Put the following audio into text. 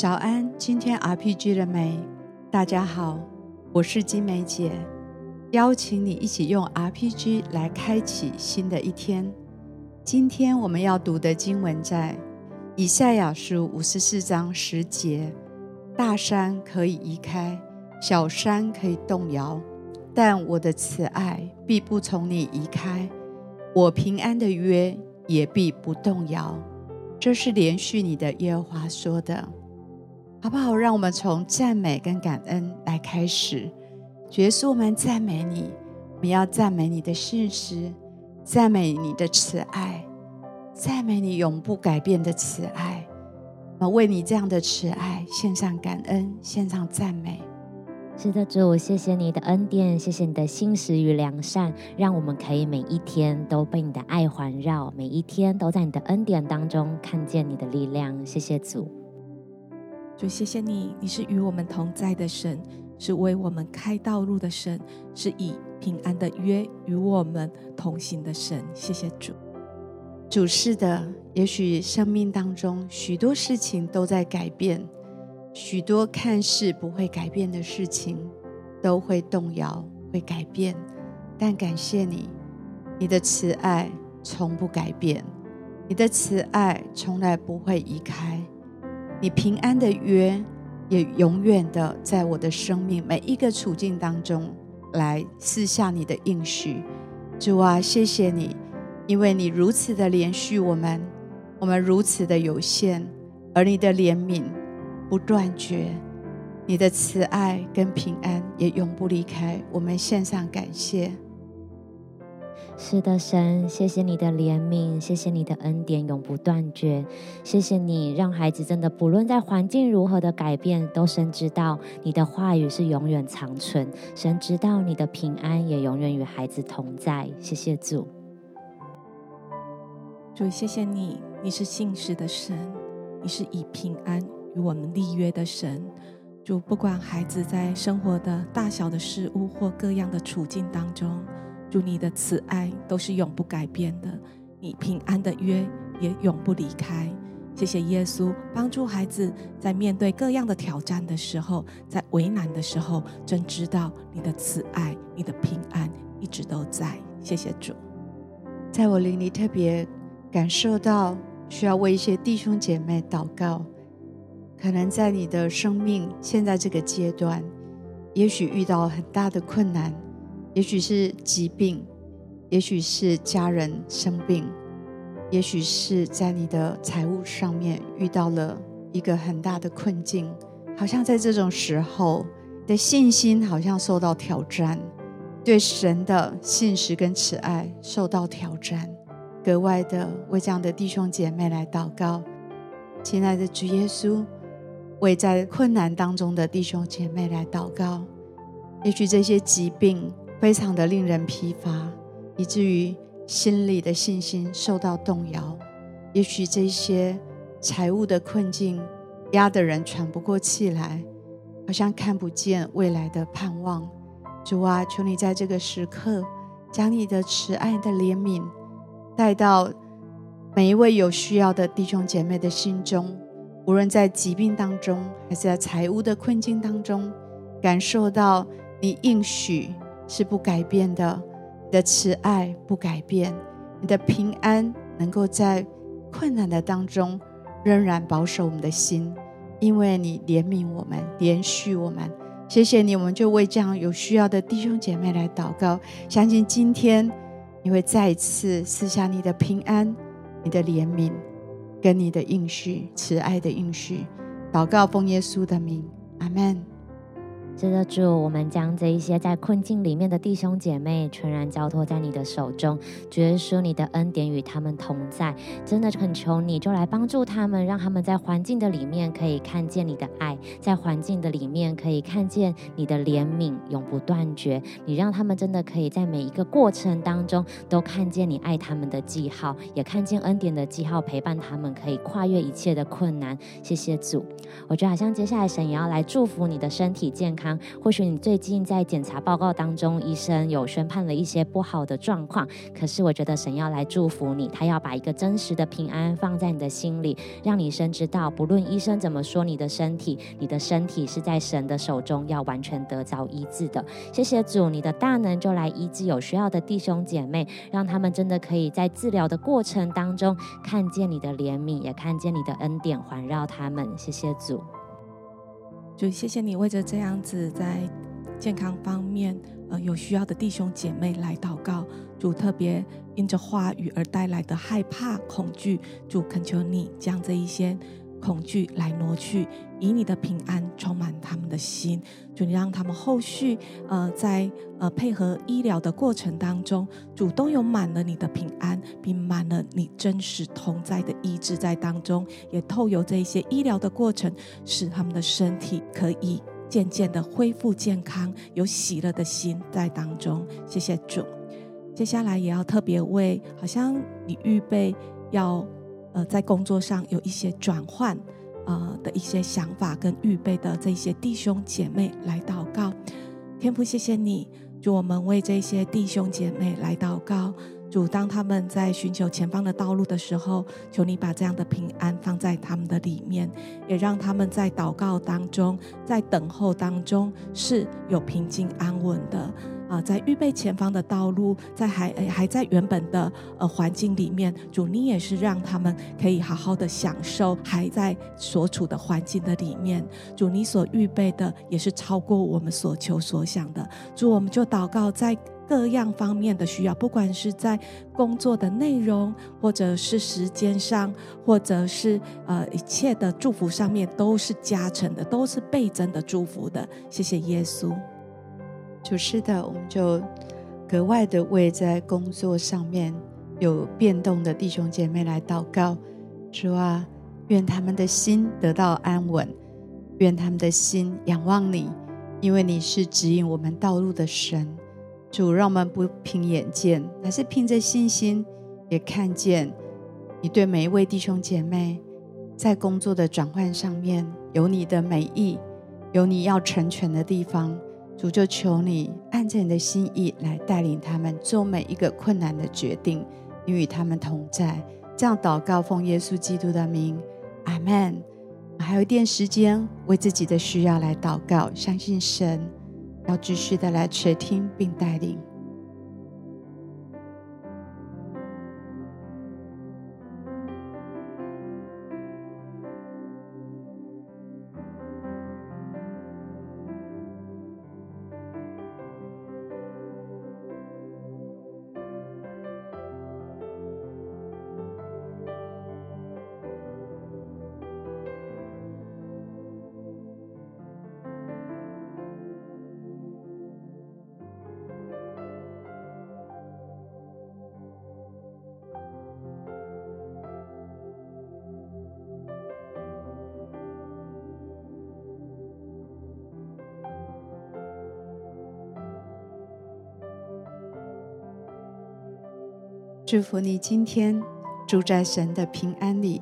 早安，今天 RPG 了没？大家好，我是金梅姐，邀请你一起用 RPG 来开启新的一天。今天我们要读的经文在以赛亚书五十四章十节：大山可以移开，小山可以动摇，但我的慈爱必不从你移开，我平安的约也必不动摇。这是连续你的耶和华说的。好不好？让我们从赞美跟感恩来开始。主耶稣，我们赞美你，我们要赞美你的信实，赞美你的慈爱，赞美你永不改变的慈爱。我们为你这样的慈爱献上感恩，献上赞美。是的，主，谢谢你的恩典，谢谢你的信实与良善，让我们可以每一天都被你的爱环绕，每一天都在你的恩典当中看见你的力量。谢谢主。主，谢谢你，你是与我们同在的神，是为我们开道路的神，是以平安的约与我们同行的神。谢谢主。主是的，也许生命当中许多事情都在改变，许多看似不会改变的事情都会动摇、会改变，但感谢你，你的慈爱从不改变，你的慈爱从来不会移开。你平安的约也永远的在我的生命每一个处境当中来赐下你的应许，主啊，谢谢你，因为你如此的连续我们，我们如此的有限，而你的怜悯不断绝，你的慈爱跟平安也永不离开，我们献上感谢。是的，神，谢谢你的怜悯，谢谢你的恩典永不断绝，谢谢你让孩子真的不论在环境如何的改变，都深知道你的话语是永远长存，神知道你的平安也永远与孩子同在。谢谢主，主，谢谢你，你是信实的神，你是以平安与我们立约的神。主，不管孩子在生活的大小的事物或各样的处境当中。主，你的慈爱都是永不改变的，你平安的约也永不离开。谢谢耶稣，帮助孩子在面对各样的挑战的时候，在为难的时候，真知道你的慈爱、你的平安一直都在。谢谢主，在我灵里特别感受到需要为一些弟兄姐妹祷告，可能在你的生命现在这个阶段，也许遇到很大的困难。也许是疾病，也许是家人生病，也许是在你的财务上面遇到了一个很大的困境，好像在这种时候的信心好像受到挑战，对神的信实跟慈爱受到挑战，格外的为这样的弟兄姐妹来祷告，亲爱的主耶稣，为在困难当中的弟兄姐妹来祷告，也许这些疾病。非常的令人疲乏，以至于心里的信心受到动摇。也许这些财务的困境压得人喘不过气来，好像看不见未来的盼望。主啊，求你在这个时刻，将你的慈爱的怜悯带到每一位有需要的弟兄姐妹的心中，无论在疾病当中，还是在财务的困境当中，感受到你应许。是不改变的，你的慈爱不改变，你的平安能够在困难的当中仍然保守我们的心，因为你怜悯我们，怜恤我们。谢谢你，我们就为这样有需要的弟兄姐妹来祷告，相信今天你会再一次赐下你的平安、你的怜悯跟你的应许、慈爱的应许。祷告奉耶稣的名，阿门。是的，主，我们将这一些在困境里面的弟兄姐妹全然交托在你的手中，主耶稣，你的恩典与他们同在，真的恳求你就来帮助他们，让他们在环境的里面可以看见你的爱，在环境的里面可以看见你的怜悯永不断绝。你让他们真的可以在每一个过程当中都看见你爱他们的记号，也看见恩典的记号，陪伴他们可以跨越一切的困难。谢谢主，我觉得好像接下来神也要来祝福你的身体健康。或许你最近在检查报告当中，医生有宣判了一些不好的状况，可是我觉得神要来祝福你，他要把一个真实的平安放在你的心里，让你深知道，不论医生怎么说你的身体，你的身体是在神的手中，要完全得着医治的。谢谢主，你的大能就来医治有需要的弟兄姐妹，让他们真的可以在治疗的过程当中看见你的怜悯，也看见你的恩典环绕他们。谢谢主。就谢谢你为着这样子在健康方面呃有需要的弟兄姐妹来祷告，主特别因着话语而带来的害怕恐惧，主恳求你将这一些恐惧来挪去，以你的平安充满他们的心，主你让他们后续呃在呃配合医疗的过程当中，主都有满了你的平安，并满了你真实同在的医治在当中，也透由这些医疗的过程，使他们的身体可以渐渐的恢复健康，有喜乐的心在当中。谢谢主。接下来也要特别为，好像你预备要。呃，在工作上有一些转换，呃的一些想法跟预备的这些弟兄姐妹来祷告，天父谢谢你，主我们为这些弟兄姐妹来祷告，主当他们在寻求前方的道路的时候，求你把这样的平安放在他们的里面，也让他们在祷告当中，在等候当中是有平静安稳的。啊，在预备前方的道路，在还还在原本的呃环境里面，主你也是让他们可以好好的享受还在所处的环境的里面。主你所预备的也是超过我们所求所想的。主，我们就祷告在各样方面的需要，不管是在工作的内容，或者是时间上，或者是呃一切的祝福上面，都是加成的，都是倍增的祝福的。谢谢耶稣。主是的，我们就格外的为在工作上面有变动的弟兄姐妹来祷告。主啊，愿他们的心得到安稳，愿他们的心仰望你，因为你是指引我们道路的神。主，让我们不凭眼见，乃是凭着信心，也看见你对每一位弟兄姐妹在工作的转换上面有你的美意，有你要成全的地方。主就求你按着你的心意来带领他们做每一个困难的决定，你与他们同在。这样祷告，奉耶稣基督的名，阿门。还有一点时间，为自己的需要来祷告，相信神要继续的来垂听并带领。祝福你今天住在神的平安里。